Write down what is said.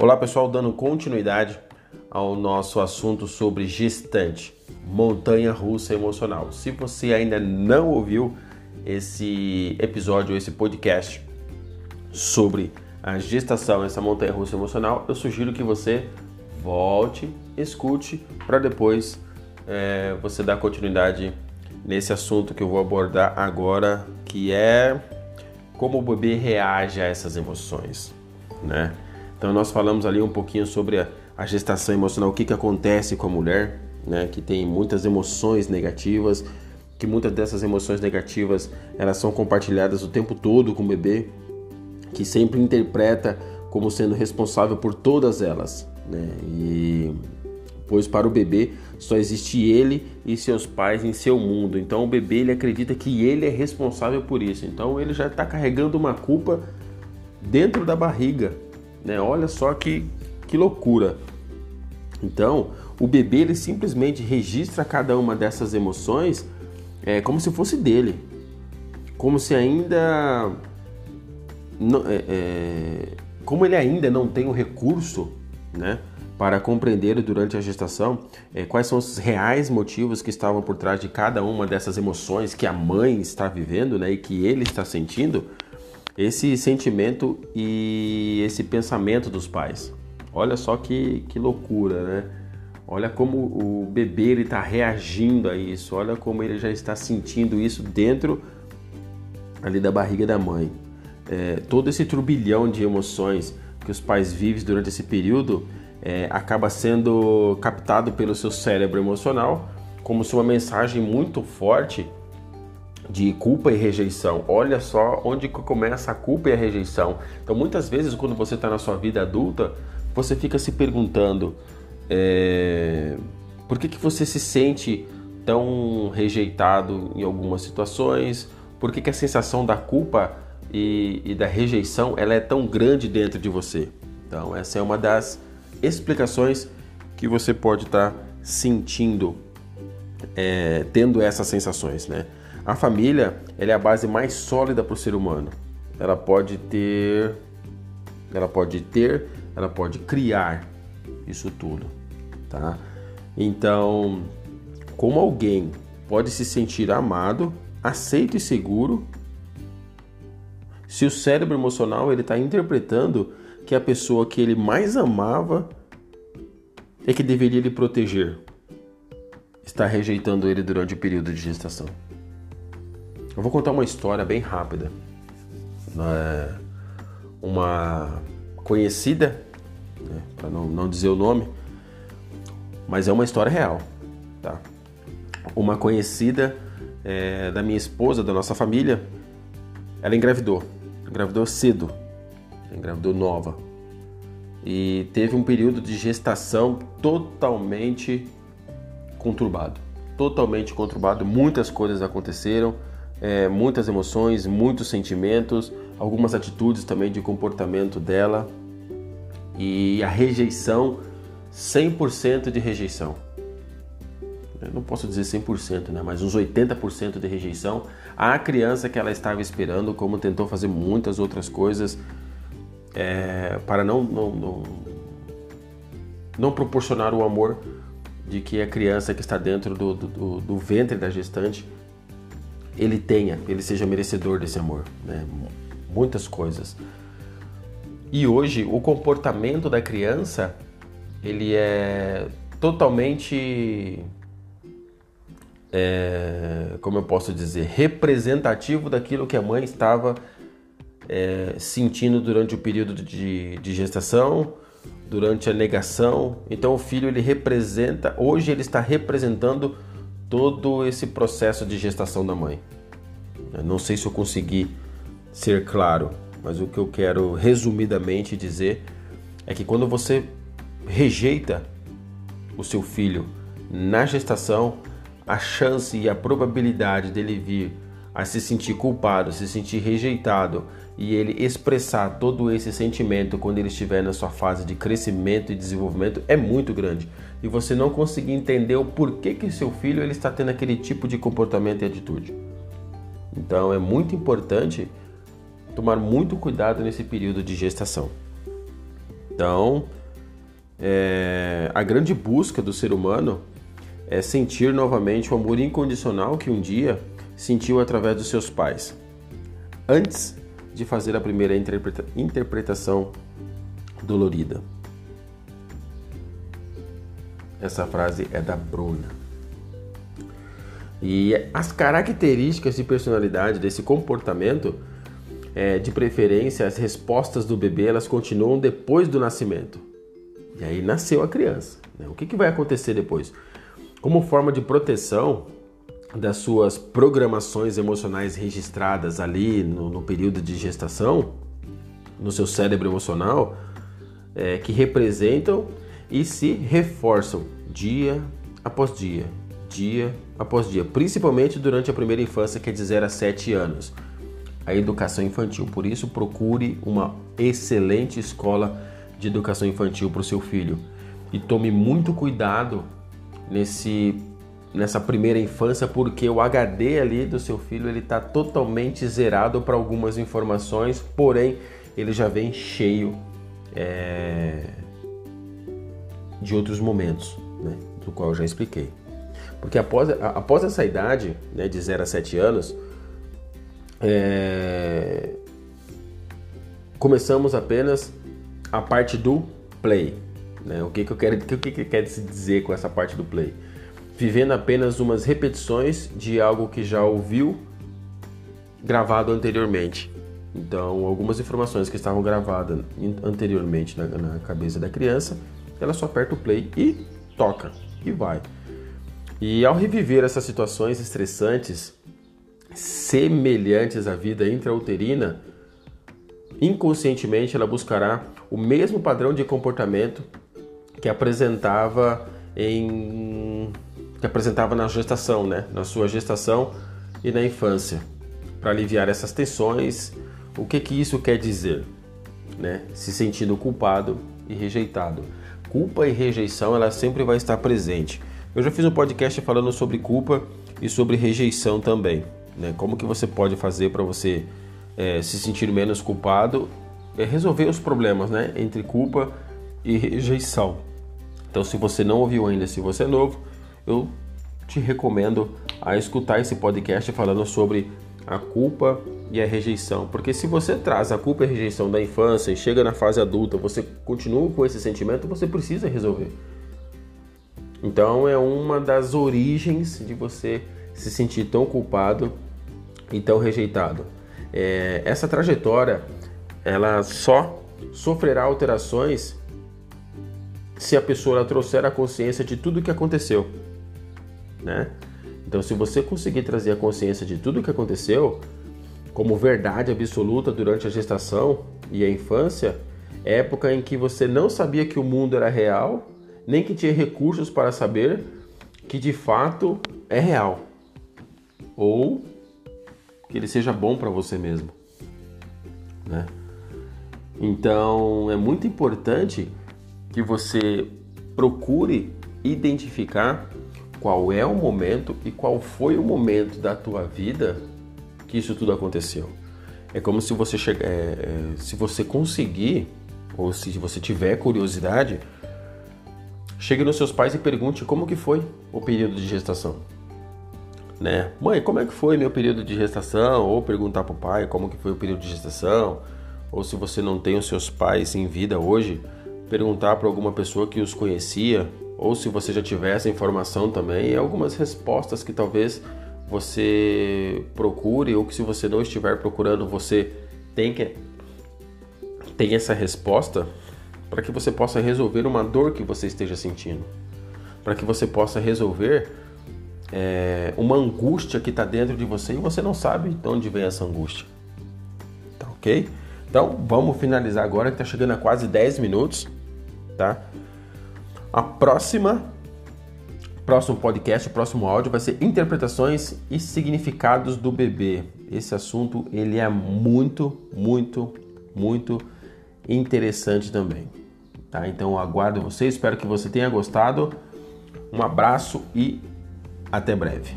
Olá pessoal, dando continuidade ao nosso assunto sobre gestante, montanha russa emocional. Se você ainda não ouviu esse episódio, esse podcast sobre a gestação, essa montanha russa emocional, eu sugiro que você volte, escute, para depois é, você dar continuidade nesse assunto que eu vou abordar agora, que é como o bebê reage a essas emoções, né? Então nós falamos ali um pouquinho sobre a, a gestação emocional, o que, que acontece com a mulher, né? Que tem muitas emoções negativas, que muitas dessas emoções negativas elas são compartilhadas o tempo todo com o bebê, que sempre interpreta como sendo responsável por todas elas, né? E pois para o bebê só existe ele e seus pais em seu mundo. Então o bebê ele acredita que ele é responsável por isso. Então ele já está carregando uma culpa dentro da barriga, né? Olha só que, que loucura. Então o bebê ele simplesmente registra cada uma dessas emoções é, como se fosse dele, como se ainda não, é, é, como ele ainda não tem o recurso, né? para compreender durante a gestação é, quais são os reais motivos que estavam por trás de cada uma dessas emoções que a mãe está vivendo né, e que ele está sentindo, esse sentimento e esse pensamento dos pais. Olha só que, que loucura, né? Olha como o bebê está reagindo a isso, olha como ele já está sentindo isso dentro ali da barriga da mãe. É, todo esse turbilhão de emoções que os pais vivem durante esse período é, acaba sendo captado pelo seu cérebro emocional como se uma mensagem muito forte de culpa e rejeição. Olha só onde começa a culpa e a rejeição. Então, muitas vezes, quando você está na sua vida adulta, você fica se perguntando é, por que, que você se sente tão rejeitado em algumas situações, por que, que a sensação da culpa e, e da rejeição ela é tão grande dentro de você. Então, essa é uma das explicações que você pode estar tá sentindo, é, tendo essas sensações, né? A família é a base mais sólida para o ser humano. Ela pode ter, ela pode ter, ela pode criar isso tudo, tá? Então, como alguém pode se sentir amado, aceito e seguro, se o cérebro emocional ele está interpretando que a pessoa que ele mais amava é que deveria lhe proteger está rejeitando ele durante o período de gestação. Eu vou contar uma história bem rápida. É, uma conhecida, né, para não, não dizer o nome, mas é uma história real. Tá? Uma conhecida é, da minha esposa, da nossa família, ela engravidou. Engravidou cedo, engravidou nova. E teve um período de gestação totalmente conturbado. Totalmente conturbado, muitas coisas aconteceram, é, muitas emoções, muitos sentimentos, algumas atitudes também de comportamento dela e a rejeição, 100% de rejeição. Eu não posso dizer 100%, né? mas uns 80% de rejeição à criança que ela estava esperando, como tentou fazer muitas outras coisas é, para não, não, não, não, proporcionar o amor de que a criança que está dentro do, do, do, ventre da gestante ele tenha, ele seja merecedor desse amor, né? muitas coisas. E hoje o comportamento da criança ele é totalmente é, como eu posso dizer, representativo daquilo que a mãe estava é, sentindo durante o período de, de gestação, durante a negação. Então o filho ele representa, hoje ele está representando todo esse processo de gestação da mãe. Eu não sei se eu consegui ser claro, mas o que eu quero resumidamente dizer é que quando você rejeita o seu filho na gestação, a chance e a probabilidade dele vir a se sentir culpado, se sentir rejeitado e ele expressar todo esse sentimento quando ele estiver na sua fase de crescimento e desenvolvimento é muito grande. E você não conseguir entender o porquê que seu filho ele está tendo aquele tipo de comportamento e atitude. Então é muito importante tomar muito cuidado nesse período de gestação. Então, é, a grande busca do ser humano é sentir novamente o amor incondicional que um dia sentiu através dos seus pais, antes de fazer a primeira interpreta interpretação dolorida. Essa frase é da Bruna. E as características de personalidade desse comportamento, é, de preferência, as respostas do bebê, elas continuam depois do nascimento. E aí nasceu a criança. Né? O que, que vai acontecer depois? Como forma de proteção das suas programações emocionais registradas ali no, no período de gestação, no seu cérebro emocional, é, que representam e se reforçam dia após dia, dia após dia, principalmente durante a primeira infância, que é de 0 a 7 anos, a educação infantil. Por isso, procure uma excelente escola de educação infantil para o seu filho. E tome muito cuidado nesse nessa primeira infância, porque o HD ali do seu filho ele está totalmente zerado para algumas informações, porém ele já vem cheio é, de outros momentos, né, do qual eu já expliquei. Porque após, após essa idade, né, de 0 a 7 anos, é, começamos apenas a parte do play. Né? O que, que eu quero, o que, que quer dizer com essa parte do play? Vivendo apenas umas repetições de algo que já ouviu gravado anteriormente. Então, algumas informações que estavam gravadas anteriormente na, na cabeça da criança, ela só aperta o play e toca e vai. E ao reviver essas situações estressantes, semelhantes à vida intrauterina, inconscientemente ela buscará o mesmo padrão de comportamento que apresentava em que apresentava na gestação, né? Na sua gestação e na infância, para aliviar essas tensões. O que que isso quer dizer, né? Se sentindo culpado e rejeitado. Culpa e rejeição ela sempre vai estar presente. Eu já fiz um podcast falando sobre culpa e sobre rejeição também. Né? Como que você pode fazer para você é, se sentir menos culpado, é resolver os problemas né? entre culpa e rejeição. Então, se você não ouviu ainda, se você é novo, eu te recomendo a escutar esse podcast falando sobre a culpa e a rejeição. Porque se você traz a culpa e a rejeição da infância e chega na fase adulta, você continua com esse sentimento, você precisa resolver. Então é uma das origens de você se sentir tão culpado e tão rejeitado. É, essa trajetória ela só sofrerá alterações se a pessoa trouxer a consciência de tudo o que aconteceu, né? Então, se você conseguir trazer a consciência de tudo o que aconteceu como verdade absoluta durante a gestação e a infância, época em que você não sabia que o mundo era real nem que tinha recursos para saber que de fato é real ou que ele seja bom para você mesmo, né? Então é muito importante que você procure identificar qual é o momento e qual foi o momento da tua vida que isso tudo aconteceu. É como se você chegar, é, é, se você conseguir ou se você tiver curiosidade, Chegue nos seus pais e pergunte como que foi o período de gestação. Né? Mãe, como é que foi meu período de gestação? Ou perguntar para o pai como que foi o período de gestação. Ou se você não tem os seus pais em vida hoje, perguntar para alguma pessoa que os conhecia. Ou se você já tiver essa informação também, algumas respostas que talvez você procure ou que se você não estiver procurando, você tem que tem essa resposta para que você possa resolver uma dor que você esteja sentindo, para que você possa resolver é, uma angústia que está dentro de você e você não sabe de onde vem essa angústia. Tá ok? Então vamos finalizar agora que está chegando a quase 10 minutos, tá? A próxima, próximo podcast, o próximo áudio vai ser interpretações e significados do bebê. Esse assunto ele é muito, muito, muito interessante também. Tá? Então aguardo você, espero que você tenha gostado. Um abraço e até breve.